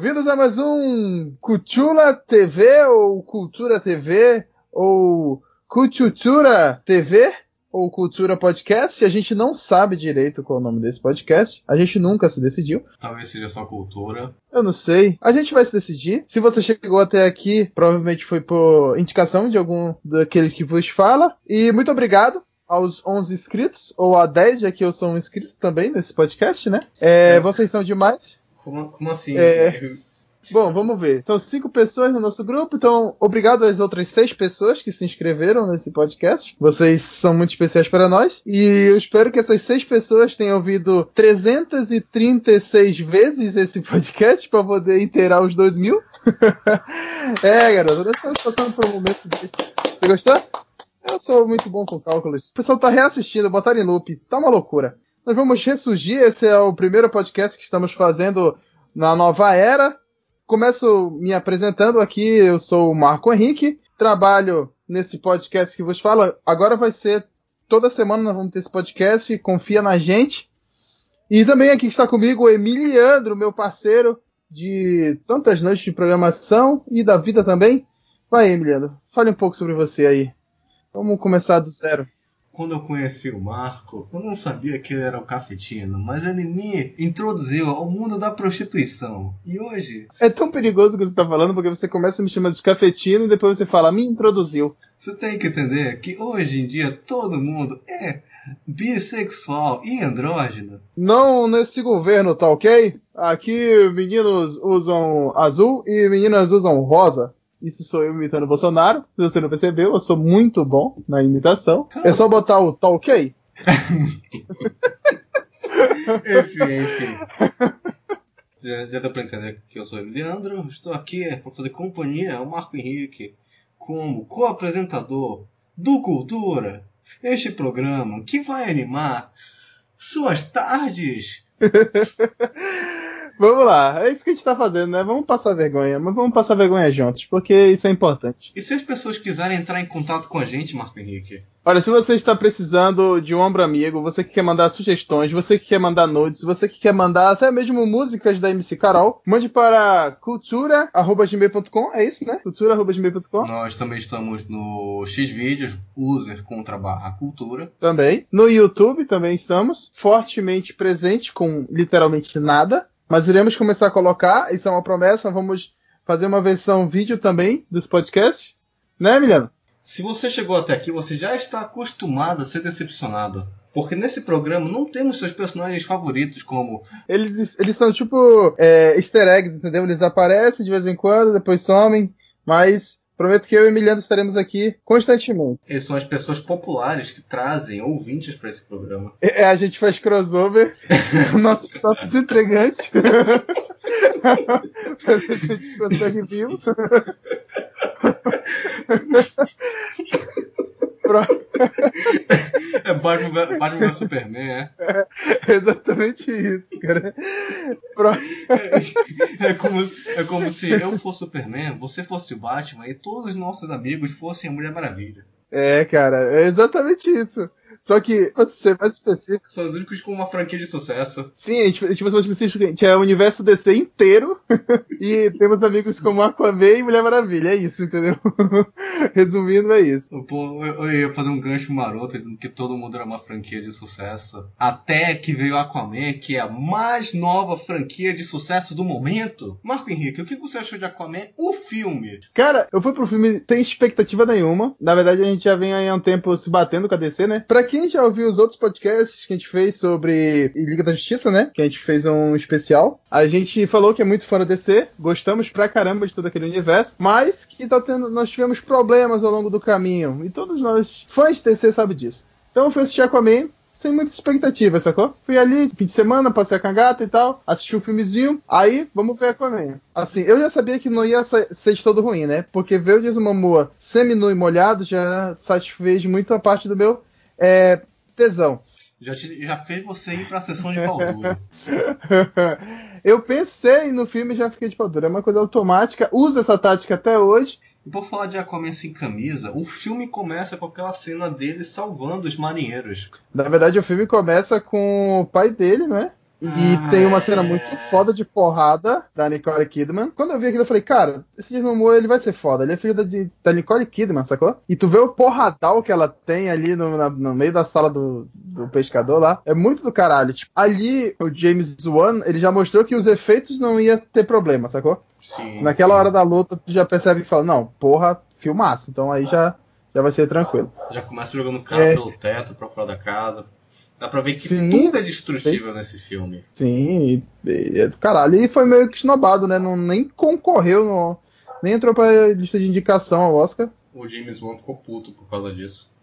Bem-vindos a mais um Cultura TV ou Cultura TV ou Cultura TV ou Cultura Podcast. A gente não sabe direito qual é o nome desse podcast. A gente nunca se decidiu. Talvez seja só cultura. Eu não sei. A gente vai se decidir. Se você chegou até aqui, provavelmente foi por indicação de algum daqueles que vos fala. E muito obrigado aos 11 inscritos, ou a 10, já que eu sou um inscrito também nesse podcast, né? É. Vocês são demais. Como, como assim? É... Bom, vamos ver. São cinco pessoas no nosso grupo, então obrigado às outras seis pessoas que se inscreveram nesse podcast. Vocês são muito especiais para nós. E eu espero que essas seis pessoas tenham ouvido 336 vezes esse podcast para poder inteirar os dois mil. é, garoto, nós estamos passando por um momento de. Você gostou? Eu sou muito bom com cálculos. O pessoal tá reassistindo, botaram em loop. Tá uma loucura. Nós vamos ressurgir. Esse é o primeiro podcast que estamos fazendo na nova era. Começo me apresentando aqui. Eu sou o Marco Henrique. Trabalho nesse podcast que vos fala. Agora vai ser toda semana nós vamos ter esse podcast. Confia na gente. E também aqui está comigo o Emiliandro, meu parceiro de tantas noites de programação e da vida também. Vai, Emiliano, fale um pouco sobre você aí. Vamos começar do zero. Quando eu conheci o Marco, eu não sabia que ele era o cafetino, mas ele me introduziu ao mundo da prostituição. E hoje. É tão perigoso o que você está falando, porque você começa a me chamar de cafetino e depois você fala, me introduziu. Você tem que entender que hoje em dia todo mundo é bissexual e andrógeno. Não nesse governo, tá ok? Aqui meninos usam azul e meninas usam rosa. Isso sou eu imitando o Bolsonaro. Se você não percebeu, eu sou muito bom na imitação. É só botar o tá ok? enfim, enfim. Já, já deu pra entender que eu sou o Leandro. Estou aqui para fazer companhia ao Marco Henrique como co-apresentador do Cultura. Este programa que vai animar suas tardes. Vamos lá, é isso que a gente tá fazendo, né? Vamos passar vergonha, mas vamos passar vergonha juntos, porque isso é importante. E se as pessoas quiserem entrar em contato com a gente, Marco Henrique? Olha, se você está precisando de um ombro amigo, você que quer mandar sugestões, você que quer mandar nudes, você que quer mandar até mesmo músicas da MC Carol, mande para cultura.gmail.com, é isso, né? cultura.gmail.com. Nós também estamos no Xvideos, user contra barra cultura. Também. No YouTube também estamos, fortemente presente com literalmente nada. Mas iremos começar a colocar, isso é uma promessa, vamos fazer uma versão vídeo também dos podcasts. Né, Emiliano? Se você chegou até aqui, você já está acostumado a ser decepcionado. Porque nesse programa não temos seus personagens favoritos como. Eles, eles são tipo é, easter eggs, entendeu? Eles aparecem de vez em quando, depois somem, mas Prometo que eu e Emiliano estaremos aqui constantemente. Eles são as pessoas populares que trazem ouvintes para esse programa. É, a gente faz crossover com nossos próprios entregantes. a gente consegue views. é Batman, Batman vs Superman, é? é? exatamente isso, cara. É, é, como, é como se eu fosse Superman, você fosse Batman e todos os nossos amigos fossem a Mulher Maravilha. É, cara, é exatamente isso. Só que, pra ser mais específico. São os únicos com uma franquia de sucesso. Sim, a gente, a gente mais específico, a gente é o universo DC inteiro. e temos amigos como Aquaman e Mulher Maravilha. É isso, entendeu? Resumindo, é isso. Pô, eu ia fazer um gancho maroto dizendo que todo mundo era uma franquia de sucesso. Até que veio Aquaman, que é a mais nova franquia de sucesso do momento. Marco Henrique, o que você achou de Aquaman, o filme? Cara, eu fui pro filme sem expectativa nenhuma. Na verdade, a gente já vem aí há um tempo se batendo com a DC, né? Pra quem já ouviu os outros podcasts que a gente fez sobre Liga da Justiça, né? Que a gente fez um especial. A gente falou que é muito fã da DC, gostamos pra caramba de todo aquele universo, mas que tá tendo, nós tivemos problemas ao longo do caminho. E todos nós, fãs de DC, sabem disso. Então eu fui assistir Aquaman, sem muita expectativa, sacou? Fui ali, fim de semana, passei a cagata e tal, assisti um filmezinho, aí vamos ver Aquaman. Assim, eu já sabia que não ia ser de todo ruim, né? Porque ver o Jason Momoa semi-nu e molhado já satisfez muito a parte do meu é, tesão. Já, te, já fez você ir pra sessão de pau duro. eu pensei no filme e já fiquei de pau duro. É uma coisa automática, usa essa tática até hoje. E por falar de Aquaman sem camisa, o filme começa com aquela cena dele salvando os marinheiros. Na verdade, o filme começa com o pai dele, não é? E Ah, tem uma é. cena muito foda de porrada da Nicole Kidman. Quando eu vi aquilo, eu falei, cara, esse Jason Momoa ele vai ser foda. Ele é filho da, da Nicole Kidman, sacou? E tu vê o porradal que ela tem ali no, na- no meio da sala do, do pescador lá. É muito do caralho. Tipo, ali, o James Wan, ele já mostrou que os efeitos não ia ter problema, sacou? Sim. Naquela sim. hora da luta, tu já percebe que fala, não, porra, filmaço. Então aí já, já vai ser tranquilo. Já começa jogando cara É. pelo teto pra fora da casa. Dá pra ver que Sim. tudo é destrutível nesse filme. Sim, e, e é do caralho. E foi meio que esnobado, né? Não, nem concorreu, no, nem entrou pra lista de indicação ao Oscar. O James Wan ficou puto por causa disso.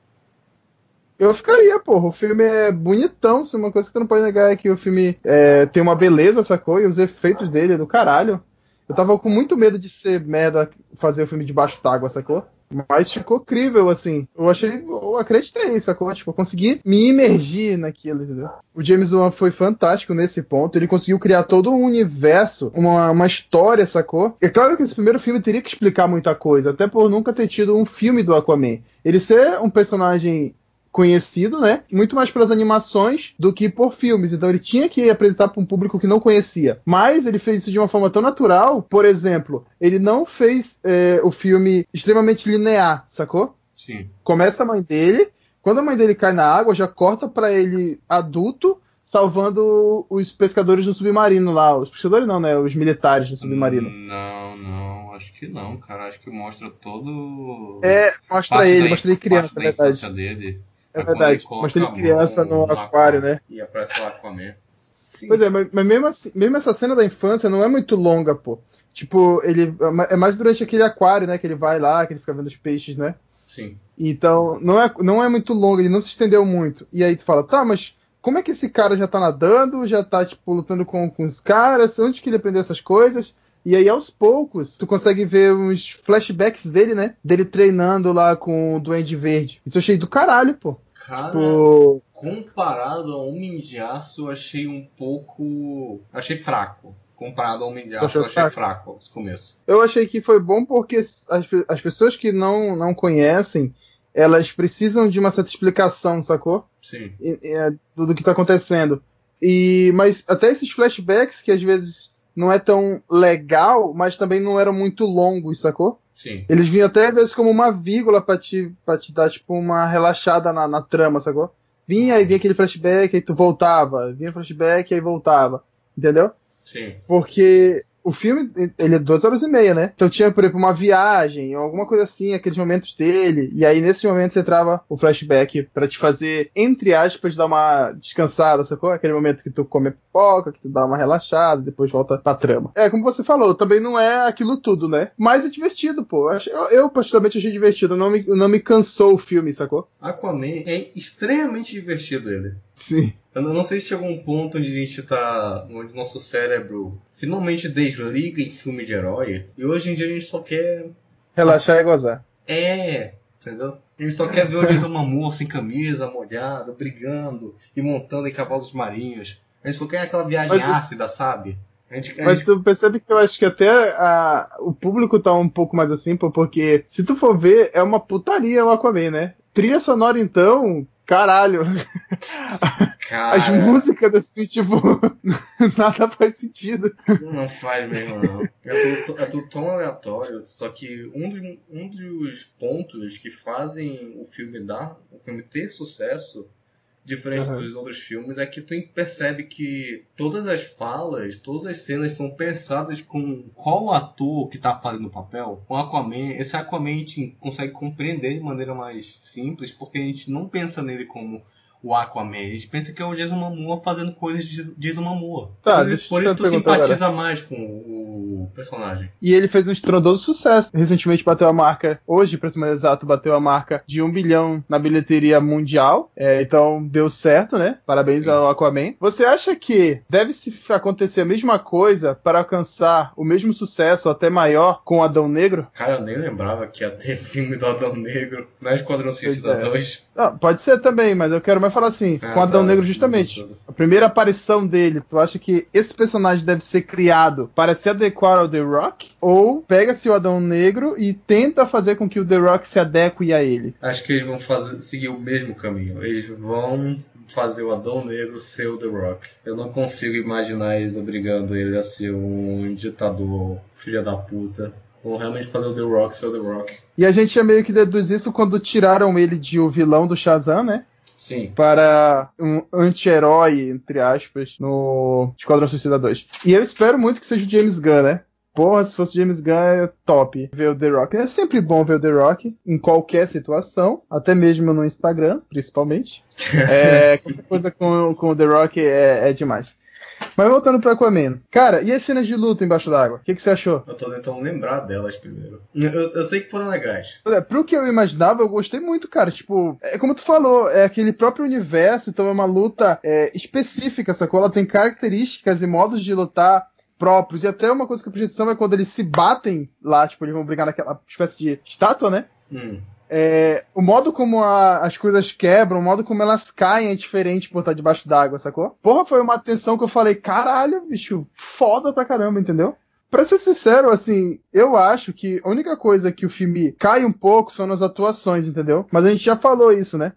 Eu ficaria, porra. O filme é bonitão. Se uma coisa que tu não pode negar é que o filme é, tem uma beleza, sacou? E os efeitos dele é do caralho. Eu tava com muito medo de ser merda fazer o filme debaixo d'água, sacou? Mas ficou crível, assim. Eu achei. Eu acreditei, sacou? Tipo, eu consegui me imergir naquilo, entendeu? O James Wan foi fantástico nesse ponto. Ele conseguiu criar todo um universo, uma, uma história, sacou? É claro que esse primeiro filme teria que explicar muita coisa, até por nunca ter tido um filme do Aquaman. Ele ser um personagem conhecido, né? Muito mais pelas animações do que por filmes. Então ele tinha que apresentar para um público que não conhecia. Mas ele fez isso de uma forma tão natural. Por exemplo, ele não fez é, o filme extremamente linear, sacou? Sim. Começa a mãe dele, quando a mãe dele cai na água, já corta para ele adulto salvando os pescadores no submarino lá. Os pescadores não, né? Os militares no submarino. Não, não, acho que não, cara. Acho que mostra todo. É, mostra ele, da mostra ele criança, parte é da verdade. dele. É verdade. ele a criança no aquário, né? E aparece lá Aquaman. Sim. Pois é, mas, mas mesmo, assim- mesmo essa cena da infância não é muito longa, pô. Tipo, ele. É mais durante aquele aquário, né? Que ele vai lá, que ele fica vendo os peixes, né? Sim. Então, não é, não é muito longo, ele não se estendeu muito. E aí tu fala, tá, mas como é que esse cara já tá nadando, já tá, tipo, lutando com, com os caras? Onde que ele aprendeu essas coisas? E aí, aos poucos, tu consegue ver uns flashbacks dele, né? Dele treinando lá com o Duende Verde. Isso eu achei do caralho, pô. Cara, Tipo, comparado ao Homem de Aço, eu achei um pouco. Achei fraco. Comparado ao Homem de Aço, eu achei fraco? fraco esse começo. eu achei que foi bom porque as, as pessoas que não, não conhecem, elas precisam de uma certa explicação, sacou? Sim. e- e, é, do, do que tá acontecendo. E, mas até esses flashbacks, que às vezes não é tão legal, mas também não eram muito longos, sacou? Sim. Eles vinham até às vezes como uma vírgula pra te, pra te dar, tipo, uma relaxada na, na trama, sacou? Vinha e vinha aquele flashback, aí tu voltava. Vinha flashback, aí voltava. Entendeu? Sim. Porque o filme, ele é duas horas e meia, né? Então tinha, por exemplo, uma viagem, alguma coisa assim, aqueles momentos dele. E aí, nesses momentos, entrava o flashback pra te fazer, entre aspas, dar uma descansada, sacou? Aquele momento que tu come pipoca, que tu dá uma relaxada, depois volta pra trama. É, como você falou, também não é aquilo tudo, né? Mas é divertido, pô. Eu, eu, particularmente, achei divertido. Não me, não me cansou o filme, sacou? Aquaman é extremamente divertido ele. Sim. Eu não sei se chegou um ponto onde a gente tá. onde nosso cérebro finalmente desliga em filme de herói. E hoje em dia a gente só quer. Relaxar e gozar. É! Entendeu? A gente só quer ver o Jason Momoa sem camisa, molhado, brigando e montando em cavalos marinhos. A gente só quer aquela viagem Mas- ácida, sabe? A gente, a Mas gente- tu percebe que eu acho que até a- o público tá um pouco mais assim, porque se tu for ver, é uma putaria o Aquaman, né? Trilha sonora, então, caralho. As músicas, assim, tipo, nada faz sentido. não faz mesmo, não. É tudo, é tudo tão aleatório. Só que um dos, um dos pontos que fazem o filme dar, o filme ter sucesso, diferente Uhum. dos outros filmes, é que tu percebe que todas as falas, todas as cenas são pensadas com qual ator que tá fazendo o papel. Com Aquaman, esse Aquaman a gente consegue compreender de maneira mais simples, porque a gente não pensa nele como o Aquaman. A gente pensa que é o Jason Momoa fazendo coisas de Jason Momoa. Tá, por, isso tu simpatiza mais com o personagem. E ele fez um estrondoso sucesso. Recentemente bateu a marca, hoje, pra ser mais exato, bateu a marca de um bilhão na bilheteria mundial. É, então deu certo, né? Parabéns Sim. ao Aquaman. Você acha que deve se acontecer a mesma coisa para alcançar o mesmo sucesso, até maior, com Adão Negro? Cara, eu nem lembrava que ia ter filme do Adão Negro na Esquadrão Suicida é. 2. Pode ser também, mas eu quero mais falar assim, Ah, com Adão tá. Negro justamente. A primeira aparição dele, tu acha que esse personagem deve ser criado para se adequar ao The Rock? Ou pega-se o Adão Negro e tenta fazer com que o The Rock se adeque a ele? Acho que eles vão fazer, seguir o mesmo caminho. Eles vão fazer o Adão Negro ser o The Rock. Eu não consigo imaginar eles obrigando ele a ser um ditador filha da puta. Vão realmente fazer o The Rock ser o The Rock. E a gente já meio que deduz isso quando tiraram ele de o vilão do Shazam, né? Sim. Para um anti-herói, entre aspas, no Esquadrão Suicida 2. E eu espero muito que seja o James Gunn, né? Porra, se fosse James Gunn, é top ver o The Rock. É sempre bom ver o The Rock em qualquer situação, até mesmo no Instagram, principalmente. É, qualquer coisa com, com o The Rock é, é demais. Mas voltando pro Aquaman. Cara, e as cenas de luta embaixo d'água? O que, que você achou? Eu tô tentando lembrar delas primeiro. Eu, eu sei que foram legais. Olha, pro que eu imaginava, eu gostei muito, cara. Tipo, é como tu falou, é aquele próprio universo, então é uma luta é, específica, sacou? Ela tem características e modos de lutar próprios. E até uma coisa que eu prestei atenção é quando eles se batem lá, tipo, eles vão brigar naquela espécie de estátua, né? Hum. É, o modo como a- as coisas quebram, o modo como elas caem é diferente por estar debaixo d'água, sacou? Porra, foi uma atenção que eu falei, caralho, bicho, foda pra caramba, entendeu? Pra ser sincero, assim, eu acho que a única coisa que o filme cai um pouco são nas atuações, entendeu? Mas a gente já falou isso, né?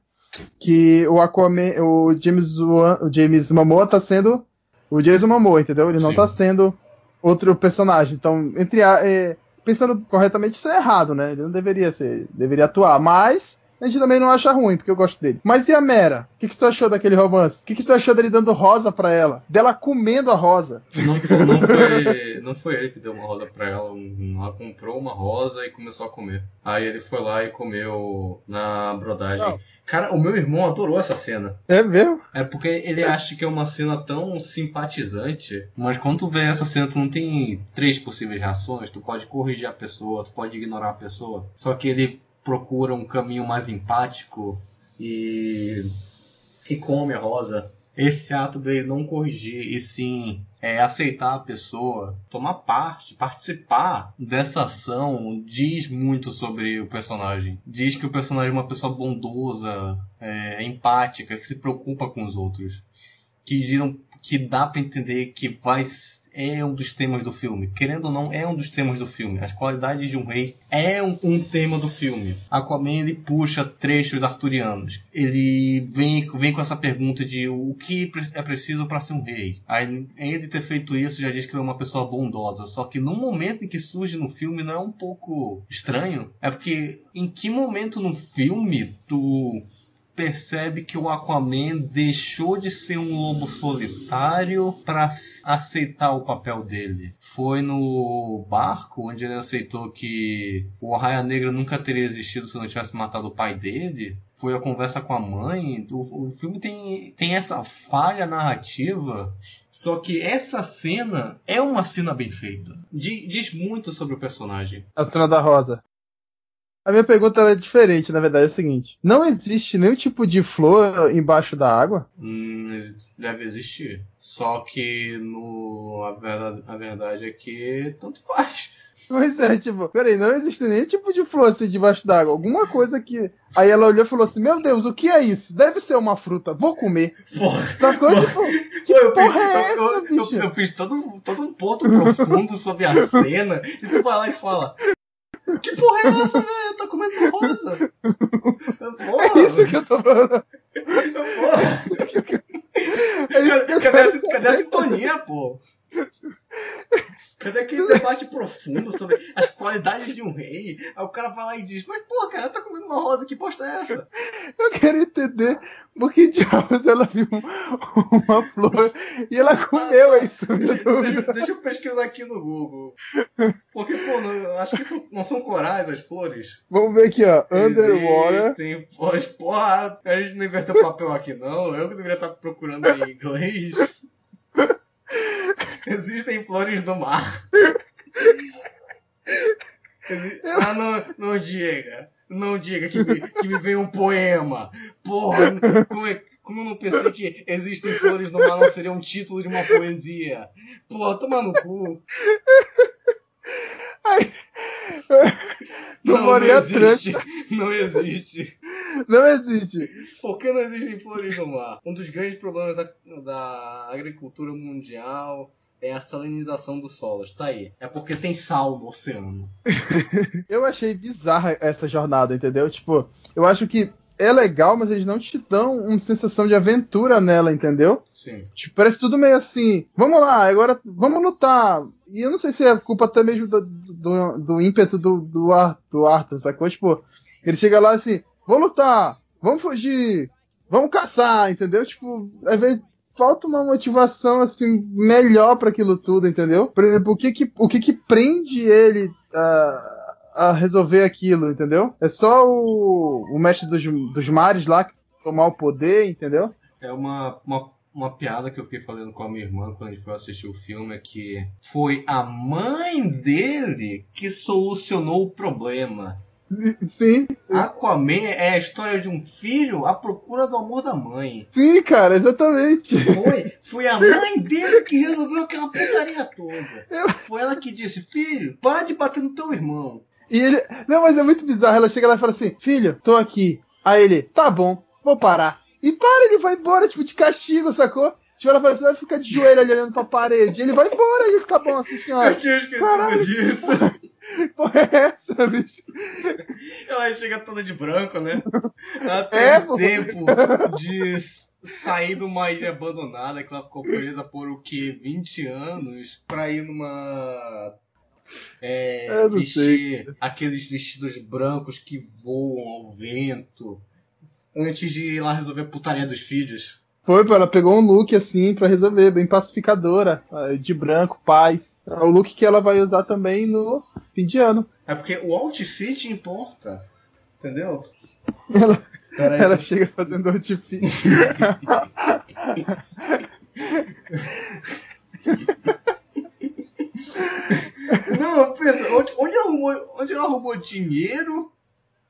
Que o Aquaman, o James, Wan- o James Momoa tá sendo o Jason Momoa, entendeu? Ele não Sim. tá sendo outro personagem. Então, entre a, é, pensando corretamente, isso é errado, né? Ele não deveria ser, deveria atuar, mas a gente também não acha ruim, porque eu gosto dele. Mas e a Mera? O que, que tu achou daquele romance? O que, que tu achou dele dando rosa pra ela? Dela comendo a rosa? Não foi, não, foi, não foi ele que deu uma rosa pra ela. Ela comprou uma rosa e começou a comer. Aí ele foi lá e comeu na brodagem. Não. Cara, o meu irmão adorou essa cena. É mesmo? É porque ele acha que é uma cena tão simpatizante, mas quando tu vê essa cena, tu não tem três possíveis reações, tu pode corrigir a pessoa, tu pode ignorar a pessoa. Só que ele procura um caminho mais empático e. e come a rosa. Esse ato dele não corrigir e sim é, aceitar a pessoa, tomar parte, participar dessa ação, diz muito sobre o personagem. Diz que o personagem é uma pessoa bondosa, é, empática, que se preocupa com os outros. Que, giram, que dá pra entender que vai, é um dos temas do filme. Querendo ou não, é um dos temas do filme. As qualidades de um rei é um, um tema do filme. Aquaman ele puxa trechos arturianos. Ele vem, vem com essa pergunta de o que é preciso para ser um rei. Aí ele ter feito isso já diz que ele é uma pessoa bondosa. Só que no momento em que surge no filme não é um pouco estranho. É porque em que momento no filme tu percebe que o Aquaman deixou de ser um lobo solitário para aceitar o papel dele. Foi no barco onde ele aceitou que o Raia Negra nunca teria existido se não tivesse matado o pai dele. Foi a conversa com a mãe. O, o filme tem, tem essa falha narrativa. Só que essa cena é uma cena bem feita. Di- diz muito sobre o personagem. A cena da rosa. A minha pergunta é diferente, na verdade, é o seguinte: não existe nenhum tipo de flor embaixo da água? Hum, deve existir. Só que no, a, verdade, a verdade é que tanto faz. Pois é, tipo, peraí, não existe nenhum tipo de flor assim debaixo d'água. Alguma coisa que. Aí ela olhou e falou assim: Meu Deus, o que é isso? Deve ser uma fruta, vou comer. Porra. Sacou? Tipo, que eu, porra fiz, é essa, eu- eu- eu fiz todo, todo um ponto profundo sobre a cena e tu vai lá e fala. Que porra é essa, velho? Tá comendo rosa. Porra, É isso que eu tô falando. porra. É Cadê, eu cadê, a, cadê a sintonia, pô? Cadê aquele debate profundo sobre as qualidades de um rei? Aí o cara vai lá e diz, mas porra, cara, tá comendo uma rosa, que bosta é essa? Eu quero entender por que diabos ela viu uma flor e ela comeu é isso. Deixa, deixa eu pesquisar aqui no Google. Porque, pô, não- acho que não são corais as flores. Vamos ver aqui, ó. Underwater. Existem flores. Porra, a gente não inverteu o papel aqui, não. Eu que deveria estar procurando em inglês. Existem flores do mar. Exi- Ah, não, não diga. Não diga que me, que me veio um poema. Porra, como, é- como eu não pensei que existem flores no mar não seria um título de uma poesia? Porra, toma no cu. No Não, não Moreira existe. Não existe. Não existe. Por que não existem flores no mar? Um dos grandes problemas da, da agricultura mundial é a salinização dos solos. Tá aí. É porque tem sal no oceano. Eu achei bizarra essa jornada, entendeu? Tipo, eu acho que é legal, mas eles não te dão uma sensação de aventura nela, entendeu? Sim. Tipo, parece tudo meio assim, vamos lá, agora vamos lutar. E eu não sei se é culpa até mesmo do, do, do ímpeto do, do, Ar, do Arthur, sacou? Tipo, ele chega lá assim, vou lutar, vamos fugir, vamos caçar, entendeu? Tipo, às vezes falta uma motivação assim melhor para aquilo tudo, entendeu? Por exemplo, o que que, o que, que prende ele a, a resolver aquilo, entendeu? É só o, o mestre dos, dos mares lá tomar o poder, entendeu? É uma, uma, uma piada que eu fiquei falando com a minha irmã quando a gente foi assistir o filme, é que foi a mãe dele que solucionou o problema. Sim. Aquaman é a história de um filho à procura do amor da mãe. Sim, cara, exatamente. Foi, foi a mãe dele que resolveu aquela putaria toda. Foi ela que disse: Filho, para de bater no teu irmão. E ele. Não, mas é muito bizarro. Ela chega lá e fala assim: Filho, tô aqui. Aí ele: Tá bom, vou parar. E para, ele vai embora, tipo, de castigo, sacou? Tipo, ela fala vai ficar de joelho ali olhando pra parede. Ele vai embora e fica bom assim, senhora. Eu tinha esquecido Caralho. disso. Porra é essa, bicho? Ela chega toda de branco, né? Ela tem é, tempo de sair de uma ilha abandonada que ela ficou presa por o que? 20 anos pra ir numa. É, vestir sei. aqueles vestidos brancos que voam ao vento antes de ir lá resolver a putaria dos filhos. Foi, ela pegou um look assim para resolver, bem pacificadora, de branco, paz. É o look que ela vai usar também no fim de ano. É porque o outfit importa, entendeu? Ela, ela chega fazendo outfit. Não, pensa, onde, onde, ela arrumou, onde ela arrumou dinheiro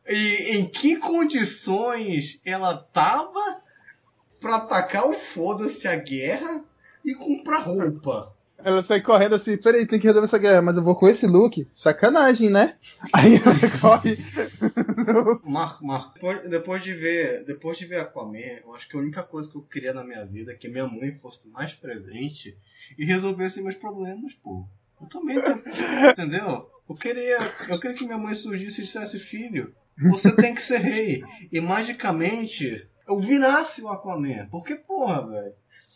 e em que condições ela tava pra atacar o foda-se a guerra e comprar roupa. Ela sai correndo assim, peraí, tem que resolver essa guerra, mas eu vou com esse look. Sacanagem, né? Aí ela corre. Marco, Marco, depois, depois, de ver. Depois de ver Aquaman, eu acho que a única coisa que eu queria na minha vida é que minha mãe fosse mais presente e resolvesse meus problemas, pô. Eu também entendeu? Eu queria, eu queria que minha mãe surgisse e dissesse, filho, você tem que ser rei. E magicamente eu virasse o Aquaman. Porque, porra, velho.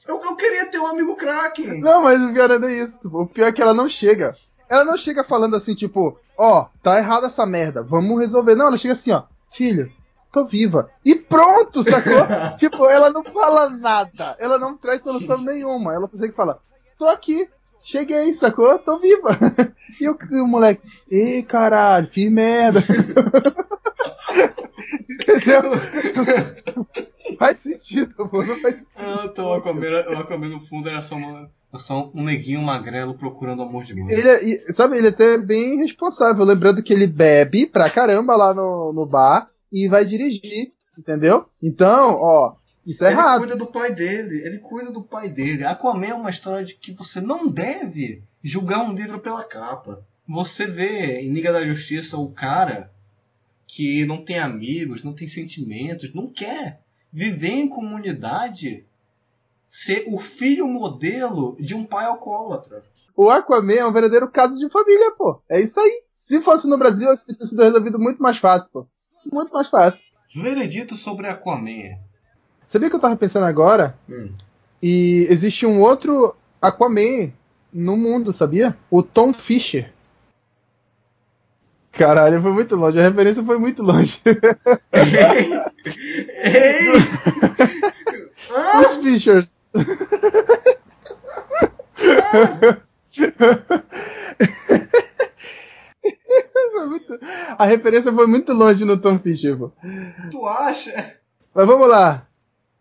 Eu, eu queria ter um amigo Kraken. Não, mas o pior é isso. O pior é que ela não chega. Ela não chega falando assim, tipo, ó, oh, tá errado essa merda, vamos resolver. Não, ela chega assim, ó, filho, tô viva. E pronto, sacou? tipo, ela não fala nada. Ela não traz solução nenhuma. Ela só chega e fala, tô aqui, cheguei, sacou? Tô viva. e o, o moleque, ei, caralho, fiz merda. Entendeu? faz sentido, pô, não faz sentido. Ah, então o Aquaman, no fundo era só, uma, só um neguinho magrelo procurando amor de mãe. Ele, é, sabe, ele é até bem responsável, lembrando que ele bebe pra caramba lá no, no bar e vai dirigir, entendeu? Então, ó, isso é ele errado. Ele cuida do pai dele, ele cuida do pai dele. Aquaman é uma história de que você não deve julgar um livro pela capa. Você vê em Liga da Justiça o cara que não tem amigos, não tem sentimentos, não quer viver em comunidade, ser o filho modelo de um pai alcoólatra. O Aquaman é um verdadeiro caso de família, pô. É isso aí. Se fosse no Brasil, acho que teria sido resolvido muito mais fácil, pô. Muito mais fácil. Veredito sobre Aquaman. Sabia que eu tava pensando agora? Hum. E existe um outro Aquaman no mundo, sabia? O Tom Fisher. Caralho, foi muito longe. A referência foi muito longe. Ei! Os Fishers. muito... A referência foi muito longe no Tom Fisher. Pô. Tu acha? Mas vamos lá.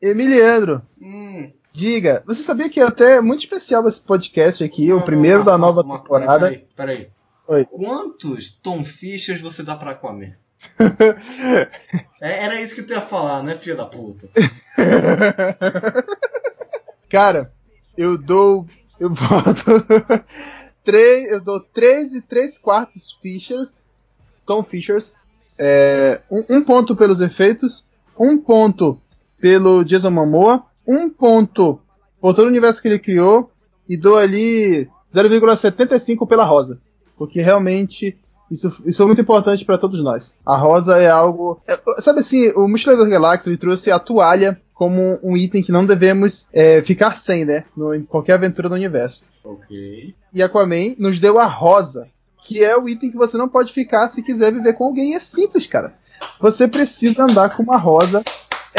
Emiliano. Hum. Diga, você sabia que é até muito especial esse podcast aqui, não, o primeiro não, da nova temporada. Peraí, peraí. Oi. Quantos Tom Fishers você dá pra comer? é, era isso que tu ia falar, né, filho da puta? Cara, eu dou. Eu boto. três, eu dou 3 e 3 quartos Fishers. Tom Fishers. É, um, um, ponto pelos efeitos. Um ponto pelo Jason Momoa. Um ponto por todo o universo que ele criou. E dou ali 0,75 pela Rosa porque realmente Isso, isso é muito importante para todos nós. A rosa é algo. é- sabe assim, o Mochileiro das Galáxias trouxe a toalha como um item que não devemos é, ficar sem, né? No, em qualquer aventura do universo. Ok. E Aquaman nos deu a rosa, que é o item que você não pode ficar se quiser viver com alguém. É simples, cara. Você precisa andar com uma rosa.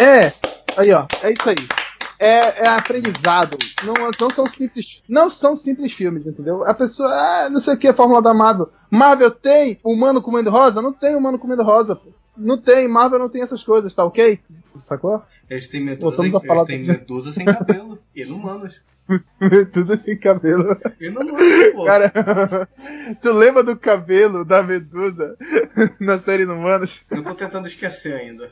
É, aí ó, é isso aí. É, é aprendizado. Não, não são simples. Não são simples filmes, entendeu? A pessoa, ah, não sei o que, a fórmula da Marvel. Marvel tem humano comendo rosa? Não tem humano comendo rosa, pô. Não tem, Marvel não tem essas coisas, tá ok? Sacou? Eles têm medusa, Voltamos a eles têm medusa sem cabelo. Inumanos. Tudo sem cabelo. Inumanos, pô. Cara, tu lembra do cabelo da Medusa na série Humanos? Eu tô tentando esquecer ainda.